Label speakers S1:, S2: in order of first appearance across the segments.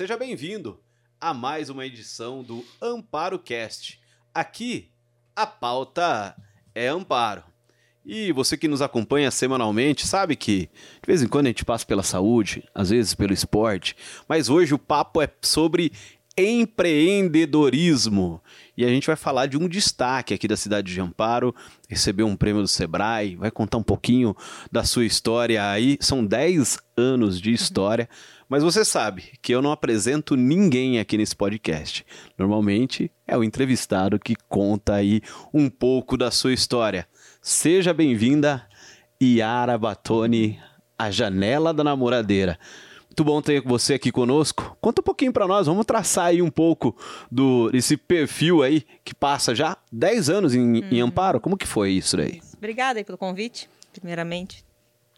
S1: seja bem-vindo a mais uma edição do Amparo Cast. Aqui, a pauta é Amparo. E você que nos acompanha semanalmente sabe que de vez em quando a gente passa pela saúde, às vezes pelo esporte, mas hoje o papo é sobre empreendedorismo. E a gente vai falar de um destaque aqui da cidade de Amparo, recebeu um prêmio do Sebrae, vai contar um pouquinho da sua história aí. São 10 anos de história, mas você sabe que eu não apresento ninguém aqui nesse podcast. Normalmente é o entrevistado que conta aí um pouco da sua história. Seja bem-vinda, Yara Batoni, a janela da namoradeira. Muito bom ter você aqui conosco. Conta um pouquinho para nós, vamos traçar aí um pouco do desse perfil aí que passa já 10 anos em, hum. em Amparo. Como que foi isso aí?
S2: Obrigada aí pelo convite, primeiramente.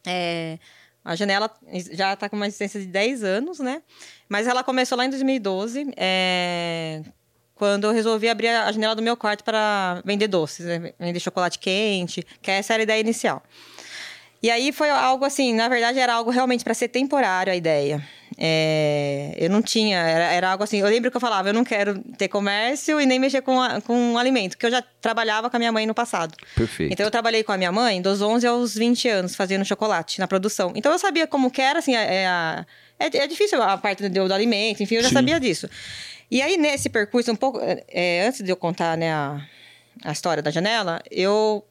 S2: É, a janela já está com uma existência de 10 anos, né? Mas ela começou lá em 2012, é, quando eu resolvi abrir a janela do meu quarto para vender doces, né? vender chocolate quente, que essa era a ideia inicial. E aí foi algo assim, na verdade era algo realmente para ser temporário a ideia. É, eu não tinha, era, era, algo assim. Eu lembro que eu falava, eu não quero ter comércio e nem mexer com, a, com alimento, porque eu já trabalhava com a minha mãe no passado.
S1: Perfeito.
S2: Então eu trabalhei com a minha mãe dos 11 aos 20 anos, fazendo chocolate na produção. Então eu sabia como que era, assim, é, é, é, é difícil a parte do, do, alimento, enfim, eu já Sim. sabia disso. E aí nesse percurso, um pouco, é, antes de eu contar né, a, a história da janela, eu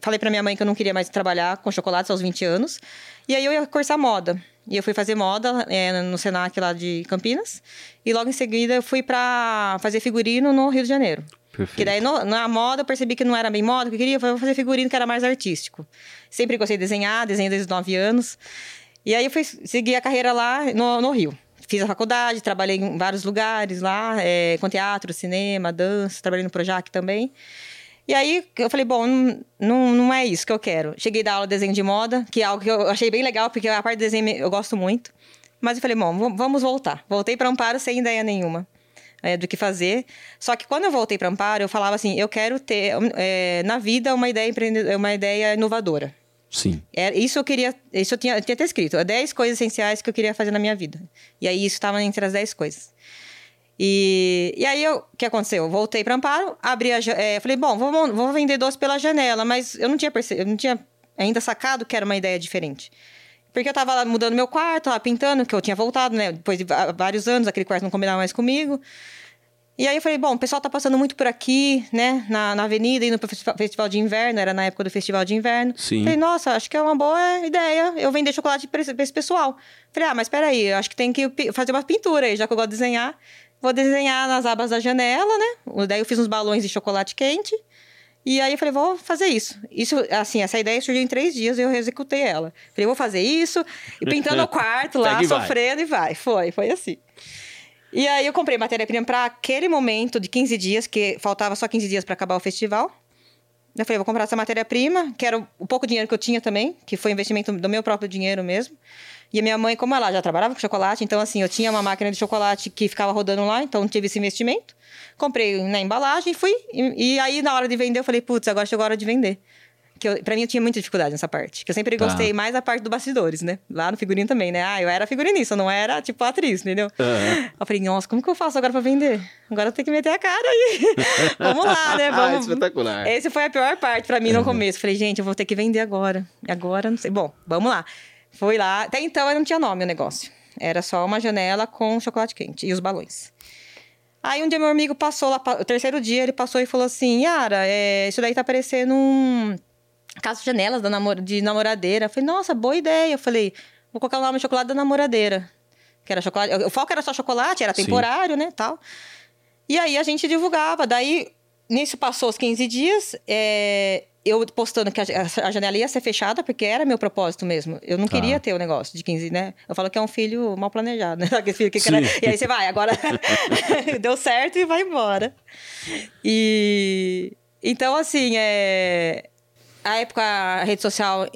S2: falei para minha mãe que eu não queria mais trabalhar com chocolates aos 20 anos. E aí eu ia cursar moda. E eu fui fazer moda é, no Senac lá de Campinas. E logo em seguida eu fui para fazer figurino no Rio de Janeiro.
S1: Perfeito.
S2: Que daí no, na moda eu percebi que não era bem moda, que eu queria fazer figurino que era mais artístico. Sempre gostei de desenhar, desenho desde os 9 anos. E aí eu fui seguir a carreira lá no, no Rio. Fiz a faculdade, trabalhei em vários lugares lá, é, com teatro, cinema, dança, trabalhei no Projac também. E aí eu falei, bom, não, não é isso que eu quero. Cheguei da aula de desenho de moda, que é algo que eu achei bem legal, porque a parte de desenho eu gosto muito. Mas eu falei, bom, vamos voltar. Voltei para Amparo sem ideia nenhuma é, do que fazer. Só que quando eu voltei para Amparo, eu falava assim, eu quero ter é, na vida uma ideia uma ideia inovadora.
S1: Sim.
S2: É, isso eu queria, isso eu tinha, eu tinha até escrito, 10 coisas essenciais que eu queria fazer na minha vida. E aí isso estava entre as 10 coisas. E, e aí, o que aconteceu? Eu voltei para Amparo, abri a... É, falei, bom, vou, vou vender doce pela janela. Mas eu não tinha perce... eu não tinha ainda sacado que era uma ideia diferente. Porque eu tava lá mudando meu quarto, tava pintando, que eu tinha voltado, né? Depois de vários anos, aquele quarto não combinava mais comigo. E aí eu falei, bom, o pessoal tá passando muito por aqui, né? Na, na avenida, indo pro festival de inverno, era na época do festival de inverno.
S1: Sim.
S2: Falei, nossa, acho que é uma boa ideia eu vender chocolate pra esse, pra esse pessoal. Falei, ah, mas peraí, acho que tem que fazer uma pintura aí, já que eu gosto de desenhar. Vou desenhar nas abas da janela, né? Daí eu fiz uns balões de chocolate quente. E aí eu falei, vou fazer isso. Isso, assim, essa ideia surgiu em três dias e eu executei ela. Falei, vou fazer isso, e pintando o quarto lá, sofrendo, e vai. Foi, foi assim. E aí eu comprei matéria-prima para aquele momento de 15 dias, que faltava só 15 dias para acabar o festival. Eu falei, vou comprar essa matéria-prima, que era o pouco dinheiro que eu tinha também, que foi investimento do meu próprio dinheiro mesmo. E a minha mãe, como ela já trabalhava com chocolate, então assim, eu tinha uma máquina de chocolate que ficava rodando lá, então tive esse investimento. Comprei na embalagem, fui. E, e aí, na hora de vender, eu falei, putz, agora chegou a hora de vender. Que eu, pra mim, eu tinha muita dificuldade nessa parte. Que eu sempre tá. gostei mais da parte do bastidores, né? Lá no figurino também, né? Ah, eu era figurinista, não era, tipo, atriz, entendeu? Uhum. Eu falei, nossa, como que eu faço agora pra vender? Agora eu tenho que meter a cara aí. Vamos lá, né? Ah, Vamos.
S1: Ah, espetacular.
S2: Esse foi a pior parte pra mim uhum. no começo. Falei, gente, eu vou ter que vender agora. Agora, não sei. Bom, vamos lá. Foi lá. Até então não tinha nome o negócio. Era só uma janela com chocolate quente e os balões. Aí um dia meu amigo passou lá, o terceiro dia ele passou e falou assim: Yara, é, isso daí tá parecendo um caso de janelas da namor de namoradeira. Eu falei, nossa, boa ideia. Eu falei, vou colocar o nome chocolate da namoradeira. Que era chocolate. O foco era só chocolate, era temporário, Sim. né? Tal. E aí a gente divulgava. Daí, nisso passou os 15 dias. É, eu postando que a, a, janela ia ser fechada, porque era meu propósito mesmo. Eu não tá. queria ter o um negócio de 15, né? Eu falo que é um filho mal planejado, né? Aquele filho que era... E aí você vai, agora deu certo e vai embora. E então, assim, é... a época a rede social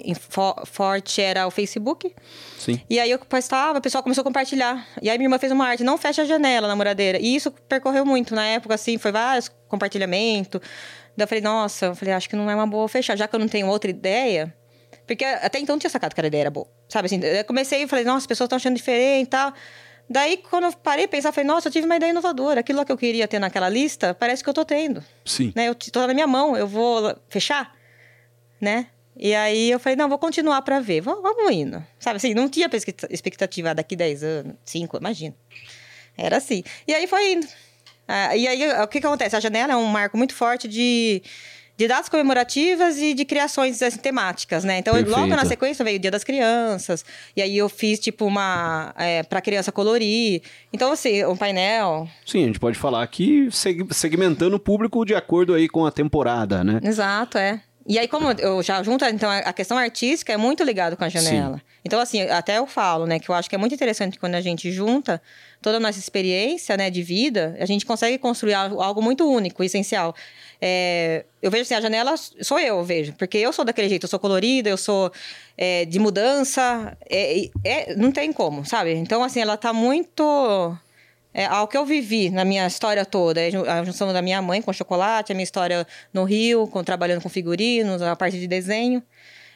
S2: forte era o Facebook.
S1: Sim.
S2: E aí eu postava, o pessoal começou a compartilhar. E aí minha irmã fez uma arte, não fecha a janela, namoradeira. E isso percorreu muito na época, assim, foi vários compartilhamentos. Daí eu falei, nossa, eu falei, acho que não é uma boa fechar, já que eu não tenho outra ideia. Porque até então não tinha sacado que a ideia era boa. Sabe assim, eu comecei e falei, nossa, as pessoas estão achando diferente e tal. Daí, quando eu parei pensar, falei, nossa, eu tive uma ideia inovadora. Aquilo que eu queria ter naquela lista, parece que eu tô tendo.
S1: Sim.
S2: Né? Eu tô na minha mão, eu vou fechar, né? E aí eu falei, não, vou continuar para ver. Vamos, vamos indo. Sabe assim, não tinha expectativa daqui 10 anos, 5, imagina. Era assim. E aí foi indo. Ah, e aí, o que, que acontece? A janela é um marco muito forte de de datas comemorativas e de criações assim, temáticas, né? Então, Perfeito. logo na sequência veio o Dia das Crianças, e aí eu fiz, tipo, uma... É, pra criança colorir. Então, assim, um painel...
S1: Sim, a gente pode falar aqui segmentando o público de acordo aí com a temporada, né?
S2: Exato, é. E aí, como eu já junto, então, a questão artística é muito ligada com a janela. Sim. Então, assim, até eu falo, né, que eu acho que é muito interessante quando a gente junta toda a nossa experiência, né, de vida, a gente consegue construir algo muito único, essencial. É, eu vejo assim, a janela sou eu, eu vejo. Porque eu sou daquele jeito, eu sou colorida, eu sou é, de mudança. É, é, não tem como, sabe? Então, assim, ela tá muito. É, ao que eu vivi na minha história toda, é a junção da minha mãe com chocolate, a minha história no Rio, com, trabalhando com figurinos, a parte de desenho.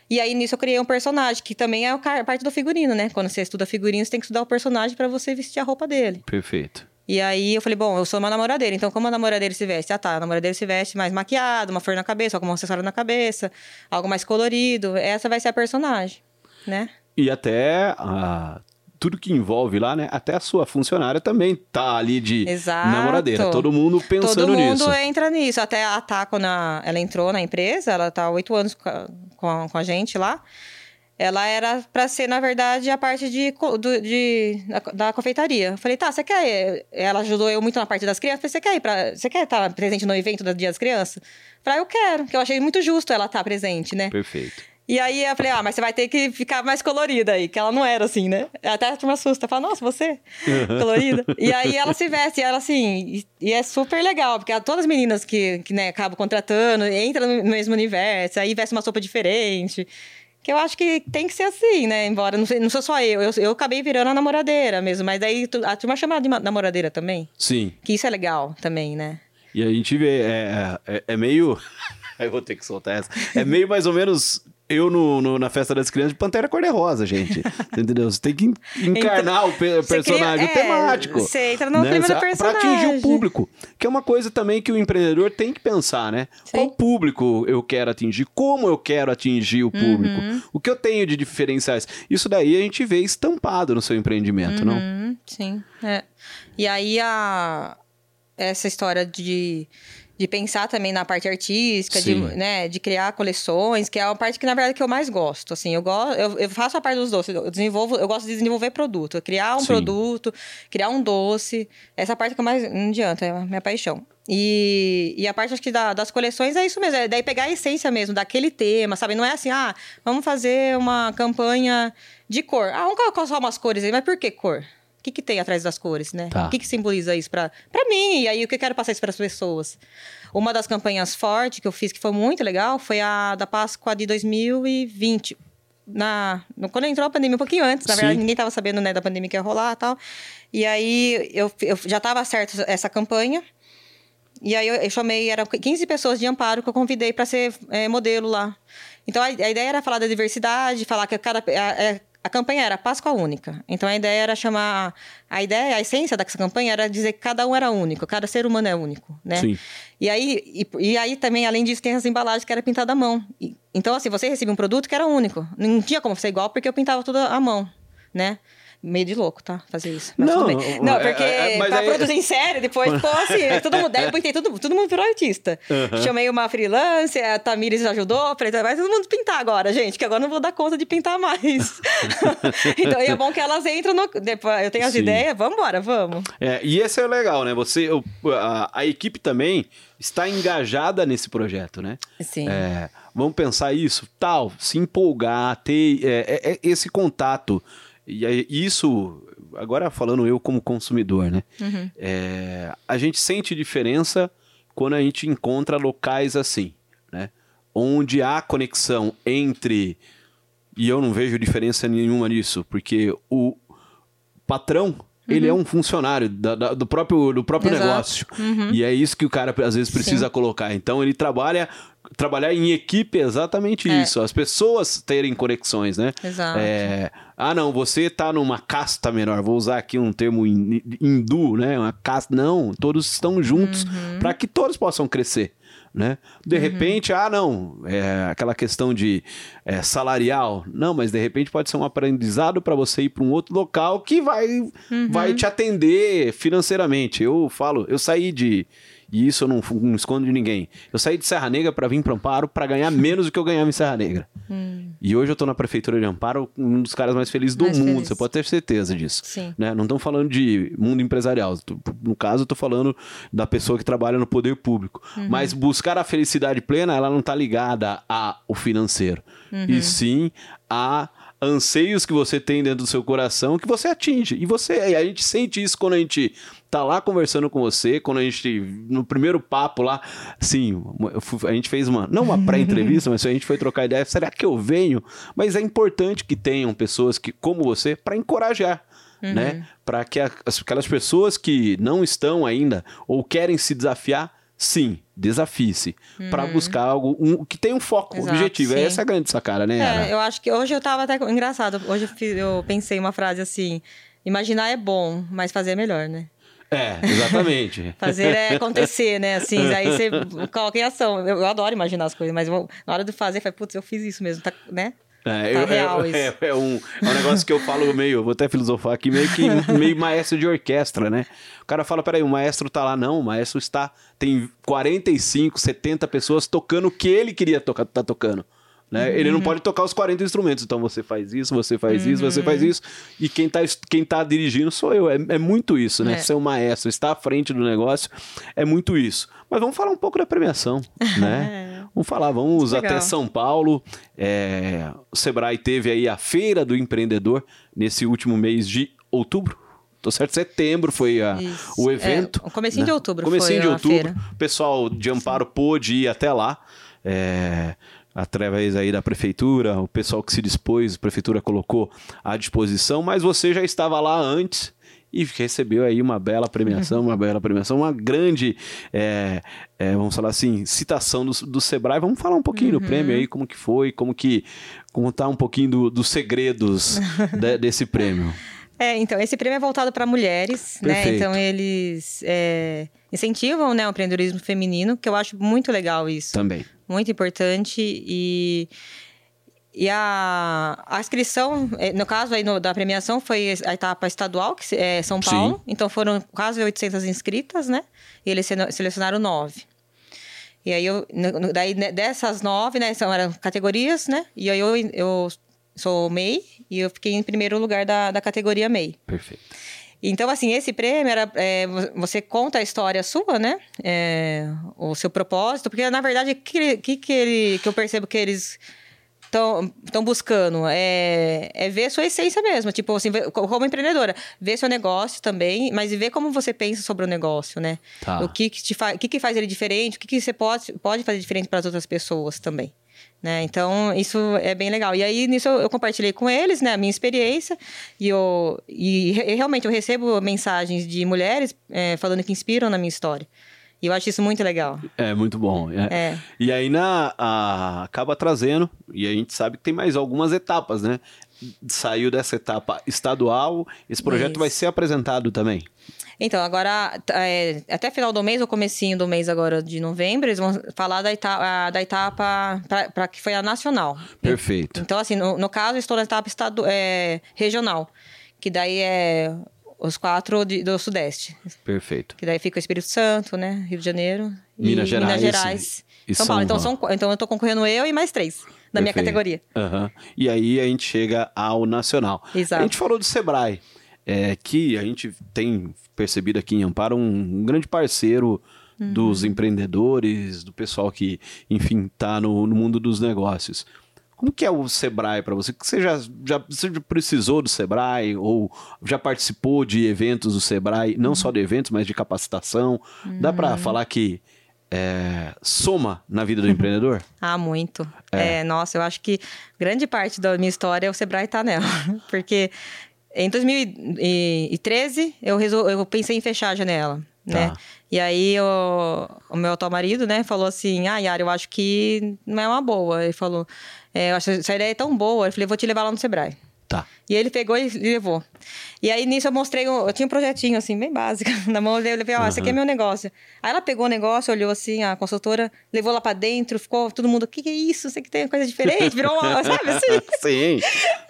S2: E aí, nisso, eu criei um personagem, que também é parte do figurino, né? Quando você estuda figurino, você tem que estudar o personagem para você vestir a roupa dele.
S1: Perfeito.
S2: E aí eu falei, bom, eu sou uma namoradeira, então como a namoradeira se veste? Ah, tá, a namoradeira se veste mais maquiada, uma flor na cabeça, algum acessório na cabeça, algo mais colorido. Essa vai ser a personagem, né?
S1: E até a tudo que envolve lá, né? Até a sua funcionária também tá ali de Exato. namoradeira. Todo mundo pensando nisso. Todo
S2: mundo
S1: nisso.
S2: entra nisso. Até a Tá, quando ela entrou na empresa, ela tá oito anos com a, com a, gente lá ela era para ser, na verdade, a parte de, do, de, da, da, confeitaria. Eu falei, tá, você quer. Ela ajudou eu muito na parte das crianças. Eu falei, você quer ir pra. Você quer estar presente no evento do Dia das Crianças? Eu falei, ah, eu quero, que eu achei muito justo ela estar presente, né?
S1: Perfeito.
S2: E aí eu falei, ah, mas você vai ter que ficar mais colorida aí, que ela não era assim, né? Até a turma assusta, fala, nossa, você? colorida. e aí ela se veste, e ela assim, e, e, é super legal, porque todas as meninas que, que né, acabam contratando, entram no mesmo universo, aí veste uma sopa diferente. Que eu acho que tem que ser assim, né? Embora não, não sou só eu. eu. Eu acabei virando a namoradeira mesmo. Mas aí a turma chama de namoradeira também.
S1: Sim.
S2: Que isso é legal também, né?
S1: E a gente vê, é, é, é meio. eu vou ter que soltar essa. É meio mais ou menos eu no, no, na festa das crianças de Pantera Cor-de-Rosa, gente. Entendeu? Você tem que encarnar então, o pe personagem cria, é, temático.
S2: Você entra no né? clima do personagem. Pra
S1: atingir o público. Que é uma coisa também que o empreendedor tem que pensar, né? Sim. Qual público eu quero atingir? Como eu quero atingir o público? Uhum. O que eu tenho de diferenciais? Isso daí a gente vê estampado no seu empreendimento, uhum. não?
S2: Sim. É. E aí a... essa história de de pensar também na parte artística, de, né, de criar coleções, que é a parte que, na verdade, que eu mais gosto. Assim, eu, gosto, eu, eu faço a parte dos doces, eu desenvolvo, eu gosto de desenvolver produto, criar um Sim. produto, criar um doce. Essa parte que eu mais. Não adianta, é a minha paixão. E, e a parte acho que da, das coleções é isso mesmo, é daí pegar a essência mesmo daquele tema, sabe? Não é assim, ah, vamos fazer uma campanha de cor. Ah, vamos colocar só umas cores aí, mas por que cor? Que, que tem atrás das cores, né? Tá. O que, que simboliza isso para mim? E aí, o que eu quero passar isso para as pessoas? Uma das campanhas fortes que eu fiz, que foi muito legal, foi a da Páscoa de 2020. Na, quando entrou a pandemia, um pouquinho antes, na Sim. verdade, ninguém estava sabendo né, da pandemia que ia rolar e tal. E aí, eu, eu já estava certo essa campanha. E aí, eu, eu, chamei, eram 15 pessoas de Amparo que eu convidei para ser é, modelo lá. Então, a, a, ideia era falar da diversidade, falar que cada... É, a campanha era Páscoa Única. Então a ideia era chamar. A ideia, a essência dessa campanha era dizer que cada um era único, cada ser humano é único, né? Sim. E aí, e, e aí também, além disso, tem as embalagens que era pintada à mão. E, então, assim, você recebia um produto que era único. Não tinha como ser igual porque eu pintava tudo à mão, né? Meio de louco, tá? Fazer isso. Mas não, não, porque é, é, pra aí... produzir em série, depois ficou assim, todo mundo, daí eu pintei, todo, todo mundo virou artista. Uhum. Chamei uma freelance, a Tamires ajudou, falei, vai todo mundo pintar agora, gente, que agora não vou dar conta de pintar mais. então, é bom que elas entram no... Depois, eu tenho as Sim. ideias, vamos embora, vamos.
S1: É, e esse é o legal, né? Você, a, a equipe também está engajada nesse projeto, né?
S2: Sim.
S1: É, vamos pensar isso, tal, se empolgar, ter é, é, é esse contato e isso, agora falando eu como consumidor, né? Uhum. É, a gente sente diferença quando a gente encontra locais assim, né? Onde há conexão entre. E eu não vejo diferença nenhuma nisso, porque o patrão uhum. ele é uhum. um funcionário da, da, do próprio, do próprio negócio. Uhum. E é isso que o cara às vezes precisa Sim. colocar. Então ele trabalha trabalhar em equipe é exatamente
S2: É.
S1: isso. As pessoas terem conexões, né?
S2: Exato.
S1: É, ah, não, você tá numa casta menor. Vou usar aqui um termo hin- hindu, né? Uma casta. Não, todos estão juntos
S2: Uhum.
S1: para que todos possam crescer. Né? De repente, ah, não, é aquela questão de é, salarial. Não, mas de repente pode ser um aprendizado para você ir para um outro local que vai,
S2: Uhum.
S1: vai te atender financeiramente. Eu falo, eu saí de. E isso eu não, não escondo de ninguém. Eu saí de Serra Negra para vir para Amparo para ganhar menos do que eu ganhava em Serra Negra. E hoje eu tô na prefeitura de Amparo, um dos caras mais felizes do
S2: Mais
S1: mundo,
S2: feliz.
S1: você pode ter certeza disso.
S2: Sim.
S1: Né? Não estamos falando de mundo empresarial. No caso, eu tô falando da pessoa que trabalha no poder público.
S2: Uhum.
S1: Mas buscar a felicidade plena, ela não tá ligada ao financeiro.
S2: Uhum.
S1: E sim a anseios que você tem dentro do seu coração que você atinge. E você, e a gente sente isso quando a gente tá lá conversando com você, quando a gente no primeiro papo lá, assim, fui- a gente fez uma não uma pré-entrevista, mas a gente foi trocar ideia, será que eu venho? Mas é importante que tenham pessoas que como você para encorajar né? Para que a- as- aquelas pessoas que não estão ainda ou querem se desafiar, sim, desafie-se para buscar algo um, que tenha um foco,
S2: Exato,
S1: objetivo.
S2: sim.
S1: Essa é a grande sacada, né?
S2: É, eu acho que hoje eu tava até. Engraçado, hoje eu, pensei uma frase assim: imaginar é bom, mas fazer é melhor, né?
S1: É, exatamente.
S2: Fazer é acontecer, né? Assim, aí você coloca em ação. Eu, eu adoro imaginar as coisas, mas eu- na hora de fazer, eu falei, putz, eu fiz isso mesmo, tá, né?
S1: É,
S2: Tá
S1: eu-
S2: real
S1: é, é- é um, é um negócio que eu falo meio, vou até filosofar aqui, meio que meio maestro de orquestra, né? O cara fala, peraí, o maestro tá lá, não, o maestro está, tem 45, 70 pessoas tocando o que ele queria tocar, tá tocando. Né? Ele
S2: Uhum.
S1: não pode tocar os 40 instrumentos, então você faz isso, você faz isso, você
S2: Uhum.
S1: faz isso, e quem tá, es- quem tá dirigindo sou eu. É, é muito isso, né?
S2: É.
S1: Ser um maestro, estar à frente do negócio, é muito isso. Mas vamos falar um pouco da premiação, né? Vamos falar, vamos
S2: Legal.
S1: até São Paulo. É, o Sebrae teve aí a Feira do Empreendedor nesse último mês de outubro. Tô certo? Setembro foi a- o evento.
S2: É, comecinho de outubro
S1: Comecinho
S2: foi
S1: de outubro. O pessoal de Amparo pôde ir até lá. é, através aí da prefeitura, o pessoal que se dispôs, a prefeitura colocou à disposição, mas você já estava lá antes e recebeu aí uma bela premiação, uma bela premiação, uma grande, é, é, vamos falar assim, citação do, do Sebrae. Vamos falar um pouquinho do prêmio aí, como que foi, como que contar um pouquinho do- dos segredos de- desse prêmio.
S2: É, então, esse prêmio é voltado para mulheres, né?
S1: Perfeito.
S2: Então, eles é, incentivam né, o empreendedorismo feminino, que eu acho muito legal isso.
S1: Também.
S2: Muito importante. E, e a, a inscrição, eh, no caso aí no- da premiação, foi a etapa estadual, que é São
S1: Sim.
S2: Paulo. Então, foram quase 800 inscritas, né? E eles sele- selecionaram nove. E aí, eu, daí né, dessas nove, né, são eram categorias, né? E aí eu, eu sou MEI e eu fiquei em primeiro lugar da, da categoria MEI.
S1: Perfeito.
S2: Então, assim, esse prêmio era. é, vo- você conta a história sua, né? É, o seu propósito, porque na verdade, o que, que, que, ele, que eu percebo que eles estão buscando é, é ver sua essência mesmo. Tipo, assim, como empreendedora, ver seu negócio também, mas ver como você pensa sobre o negócio, né?
S1: Tá.
S2: O que, que, te fa o que, que faz ele diferente, o que, que você pode, pode fazer diferente para as outras pessoas também. Né? Então, isso é bem legal. E aí, nisso, eu, eu compartilhei com eles né, a minha experiência. E, eu, e re- realmente, eu recebo mensagens de mulheres é, falando que inspiram na minha história. E eu acho isso muito legal.
S1: É muito bom. é.
S2: É.
S1: E aí na, a- acaba trazendo, e a gente sabe que tem mais algumas etapas, né? Saiu dessa etapa estadual, esse projeto
S2: Isso.
S1: vai ser apresentado também.
S2: Então, agora, é, até final do mês, ou comecinho do mês agora de novembro, eles vão falar da etapa, da etapa para que foi a nacional.
S1: Perfeito.
S2: Então, assim, no, no caso, estou na etapa estadu é, regional, que daí é os quatro de- do Sudeste.
S1: Perfeito.
S2: Que daí fica o Espírito Santo, né? Rio de Janeiro.
S1: Minas Gerais
S2: Minas Gerais.
S1: e
S2: São Paulo. Então, são, então, eu tô concorrendo eu e mais três da minha
S1: Perfeito.
S2: categoria.
S1: Aham. E aí a gente chega ao nacional.
S2: Exato.
S1: A gente falou do Sebrae, é, que a gente tem percebido aqui em Amparo um, um grande parceiro dos empreendedores, do pessoal que, enfim, tá no, no mundo dos negócios. Como que é o Sebrae para você? Que você já, já, você já precisou do Sebrae ou já participou de eventos do Sebrae, não só de eventos, mas de capacitação? Dá para falar que é, soma na vida do empreendedor?
S2: Ah, muito. É. nossa, eu acho que grande parte da minha história o Sebrae tá nela. Porque em 2013 eu, resol... eu pensei em fechar a janela. Né?
S1: Tá.
S2: E aí o, o meu atual marido, né, falou assim, ah, Yara, eu acho que não é uma boa. Ele falou, é, eu acho essa ideia é tão boa. Eu falei, vou te levar lá no Sebrae.
S1: Tá.
S2: E ele pegou e levou. E aí nisso eu mostrei, eu tinha um projetinho assim, bem básico, na mão, eu levei, ó, esse aqui é meu negócio. Aí ela pegou o negócio, olhou assim, a consultora, levou lá pra dentro, ficou todo mundo, o que, que é isso? Você que tem coisa diferente, virou uma, sabe assim?
S1: Sim.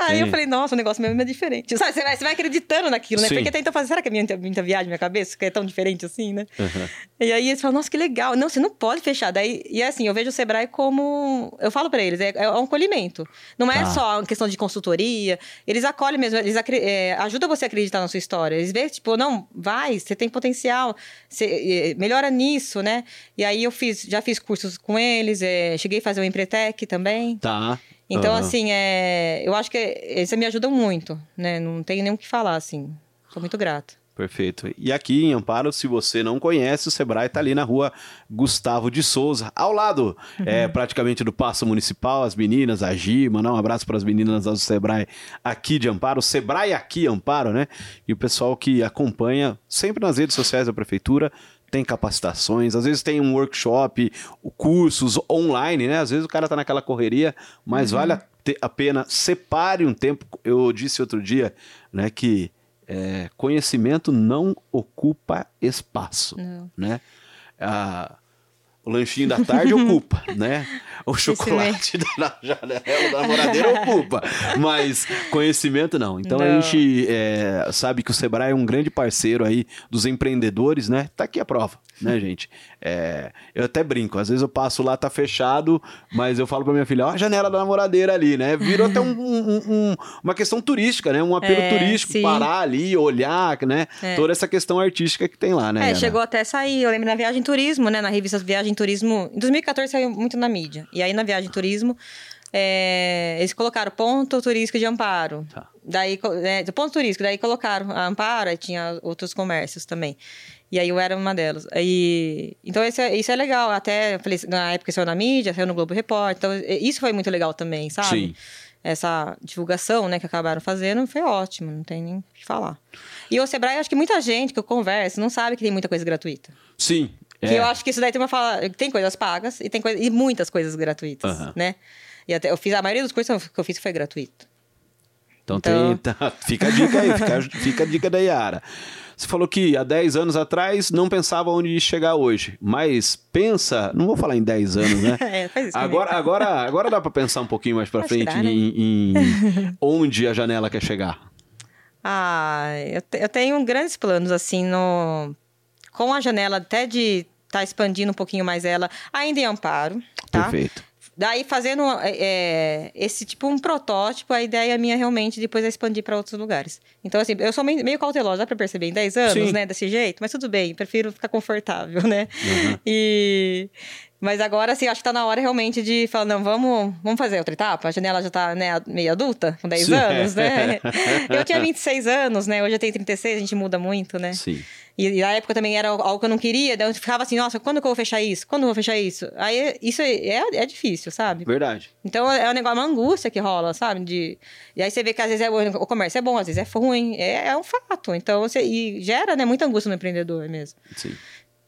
S2: Aí eu
S1: Sim.
S2: falei, nossa, o negócio mesmo é diferente. Sabe, você vai, você vai acreditando naquilo, né?
S1: Sim.
S2: Porque tenta fazer, será que é muita, muita viagem na minha cabeça? Que é tão diferente assim, né?
S1: Uhum.
S2: E aí eles falam, nossa, que legal. Não, você não pode fechar. Daí, e é assim, eu vejo o Sebrae como. Eu falo pra eles, é, é um acolhimento. Não é
S1: Tá.
S2: só uma questão de consultoria. Eles acolhem mesmo, eles é, ajudam você a acreditar na sua história. Eles veem, tipo, não, vai, você tem potencial, você, é, melhora nisso, né? E aí eu fiz, já fiz cursos com eles, é, cheguei a fazer o Empretec também.
S1: Tá.
S2: Então,
S1: Aham.
S2: assim, é, eu acho que eles me ajudam muito, né? Não tenho nem o que falar, assim. Sou muito grata.
S1: Perfeito. E aqui em Amparo, se você não conhece, o Sebrae está ali na rua Gustavo de Souza, ao lado é, praticamente do Paço Municipal, as meninas, a Gi, mandar um abraço para as meninas do Sebrae aqui de Amparo, Sebrae aqui Amparo, né? E o pessoal que acompanha sempre nas redes sociais da Prefeitura, tem capacitações, às vezes tem um workshop, cursos online, né? Às vezes o cara tá naquela correria, mas vale a, a pena, separe um tempo. Eu disse outro dia, né, que é, conhecimento não ocupa espaço,
S2: Não.
S1: né? Ah, o lanchinho da tarde ocupa, né? O chocolate da janela da namoradeira ocupa, mas conhecimento não. Então a
S2: Não.
S1: gente é, sabe que o Sebrae é um grande parceiro aí dos empreendedores, né? Tá aqui a prova, né, gente? É, eu até brinco, às vezes eu passo lá, tá fechado, mas eu falo pra minha filha, ó a janela da namoradeira ali, né? Virou até um- um- um- uma questão turística, né? Um apelo
S2: É,
S1: turístico,
S2: sim.
S1: parar ali, olhar, né?
S2: É.
S1: Toda essa questão artística que tem lá, né?
S2: É, chegou até a sair. Eu lembro na Viagem Turismo, né? Na revista Viagem Turismo. Em 2014 saiu muito na mídia. E aí na Viagem Turismo, é, eles colocaram ponto turístico de Amparo.
S1: Tá.
S2: Daí, é, ponto turístico, daí colocaram a Amparo, aí tinha outros comércios também. E aí eu era uma delas. Aí, então isso é, isso é legal. Até, eu falei, na época saiu na mídia, saiu no Globo Repórter. Então isso foi muito legal também, sabe?
S1: Sim.
S2: essa divulgação, né, que acabaram fazendo, foi ótimo, não tem nem o que falar. E o Sebrae, acho que muita gente que eu converso não sabe que tem muita coisa gratuita.
S1: Sim.
S2: Que
S1: é.
S2: eu acho que isso daí tem uma fala, tem coisas pagas e tem coisa, e muitas coisas gratuitas,
S1: Aham.
S2: né? E até eu fiz a maioria dos cursos que eu fiz foi gratuito.
S1: Então,
S2: Então-
S1: tem, tá, fica a dica aí, fica, fica a dica da Yara. Você falou que há 10 anos atrás não pensava onde chegar hoje, mas pensa, não vou falar em 10 anos, né?
S2: É, faz isso
S1: Agora,
S2: comigo.
S1: agora, agora dá pra pensar um pouquinho mais
S2: que
S1: frente
S2: dá, né?
S1: em, em onde a janela quer chegar.
S2: Ah, eu, te- eu tenho grandes planos, assim, no... Com a janela até de estar expandindo um pouquinho mais ela, ainda em Amparo, tá?
S1: Perfeito.
S2: Daí, fazendo é, é, esse tipo um protótipo, a ideia minha realmente depois é expandir para outros lugares. Então, assim, eu sou meio, meio cautelosa, dá para perceber, em 10 anos,
S1: Sim.
S2: né, desse jeito, mas tudo bem, prefiro ficar confortável, né?
S1: Uhum.
S2: E. Mas agora, assim, acho que tá na hora realmente de falar, não, vamos, vamos fazer outra etapa. A janela já tá, né, meio adulta, com 10
S1: Sim.
S2: anos, né? Eu tinha 26 anos, né? Hoje eu tenho 36, a gente muda muito, né?
S1: Sim.
S2: E, e na época também era algo que eu não queria, daí eu ficava assim, nossa, quando que eu vou fechar isso? Quando eu vou fechar isso? Aí isso é, é difícil, sabe?
S1: Verdade.
S2: Então é um negócio, uma angústia que rola, sabe? De... E aí você vê que às vezes é, o comércio é bom, às vezes é ruim, é, é um fato. Então você. E gera né, muita angústia no empreendedor mesmo.
S1: Sim.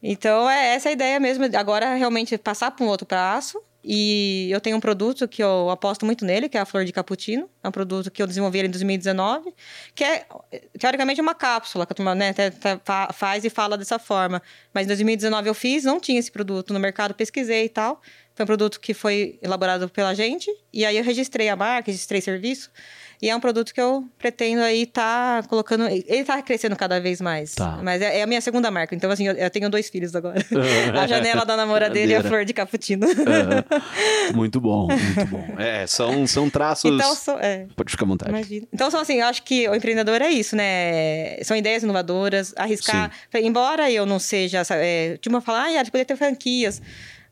S2: Então é essa a ideia mesmo, agora realmente passar para um outro passo. E eu tenho um produto que eu aposto muito nele, que é a Flor de Cappuccino. É um produto que eu desenvolvi em 2019, que é, teoricamente, uma cápsula, que a turma né, fa- faz e fala dessa forma. Mas em 2019 eu fiz, não tinha esse produto no mercado, pesquisei e tal. Foi um produto que foi elaborado pela gente. E aí eu registrei a marca, registrei serviço. E é um produto que eu pretendo aí tá colocando... Ele tá crescendo cada vez mais.
S1: Tá.
S2: Mas é, é a minha segunda marca. Então, assim, eu, eu tenho dois filhos agora. a janela da namoradeira e a
S1: Maneira.
S2: flor de cappuccino.
S1: Aham. muito bom, muito bom. É, são, são traços.
S2: então, é,
S1: Pode ficar à vontade.
S2: Imagina. Então, são assim, eu acho que o empreendedor é isso, né? São ideias inovadoras, arriscar. Embora eu não seja. É, tinha uma falar, ah, poderia ter franquias.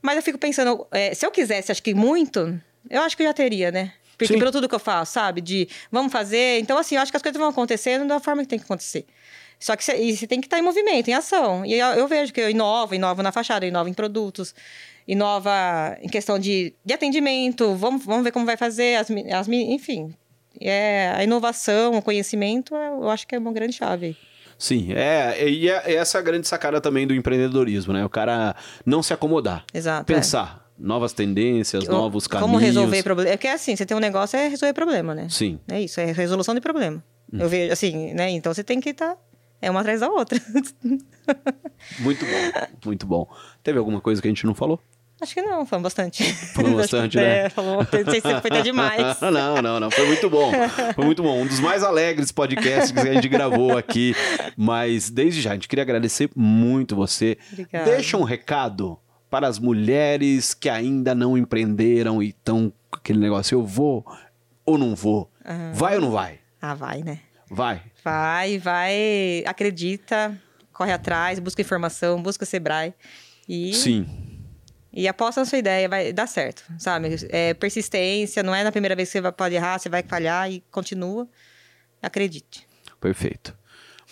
S2: Mas eu fico pensando, é, se eu quisesse, acho que muito, eu acho que eu já teria, né? Porque
S1: Sim.
S2: pelo tudo que eu faço, sabe? De vamos fazer. Então, assim, eu acho que as coisas vão acontecendo da forma que tem que acontecer. Só que você, tem que estar em movimento, em ação. E eu, eu vejo que eu inovo, inovo na fachada, inovo em produtos, inova em questão de, de atendimento. Vamos, vamos ver como vai fazer, as, as, enfim. É, a inovação, o conhecimento, eu acho que é uma grande chave.
S1: Sim, é, e é, essa é a grande sacada também do empreendedorismo, né? O cara não se acomodar.
S2: Exato. é.
S1: Pensar. Novas tendências, novos caminhos.
S2: Como resolver problema. É que é assim, você tem um negócio, é resolver problema, né?
S1: Sim.
S2: É isso, é resolução de problema.
S1: Hum.
S2: Eu vejo, assim, né? Então você tem que estar. é uma atrás da outra.
S1: Muito bom, muito bom. Teve alguma coisa que a gente não falou?
S2: Acho que não, falamos bastante.
S1: Falou bastante, né?
S2: É, falou, não sei se foi até demais.
S1: não, não, não. Foi muito bom. Foi muito bom. Um dos mais alegres podcasts que a gente gravou aqui. Mas desde já, a gente queria agradecer muito você.
S2: Obrigada.
S1: Deixa um recado para as mulheres que ainda não empreenderam e estão com aquele negócio: eu vou ou não vou? Vai ou não vai?
S2: Ah, vai, né?
S1: Vai.
S2: Vai, vai, acredita, corre atrás, busca informação, busca Sebrae. E,
S1: Sim.
S2: E aposta na sua ideia, vai dar certo, sabe? É persistência, não é na primeira vez que você pode errar, você vai falhar e continua. Acredite.
S1: Perfeito.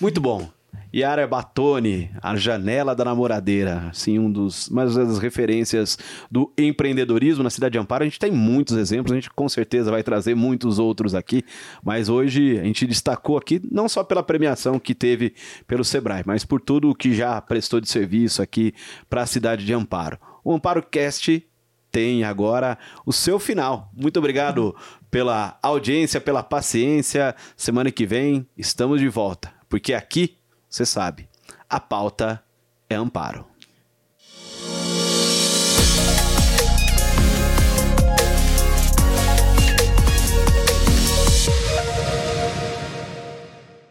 S1: Muito bom. Yara Batoni, a janela da namoradeira, assim, um dos mais das referências do empreendedorismo na cidade de Amparo. A gente tem muitos exemplos, a gente com certeza vai trazer muitos outros aqui, mas hoje a gente destacou aqui não só pela premiação que teve pelo Sebrae, mas por tudo o que já prestou de serviço aqui para a cidade de Amparo. O Amparo Cast tem agora o seu final. Muito obrigado pela audiência, pela paciência. Semana que vem estamos de volta, porque aqui, você sabe, a pauta é amparo.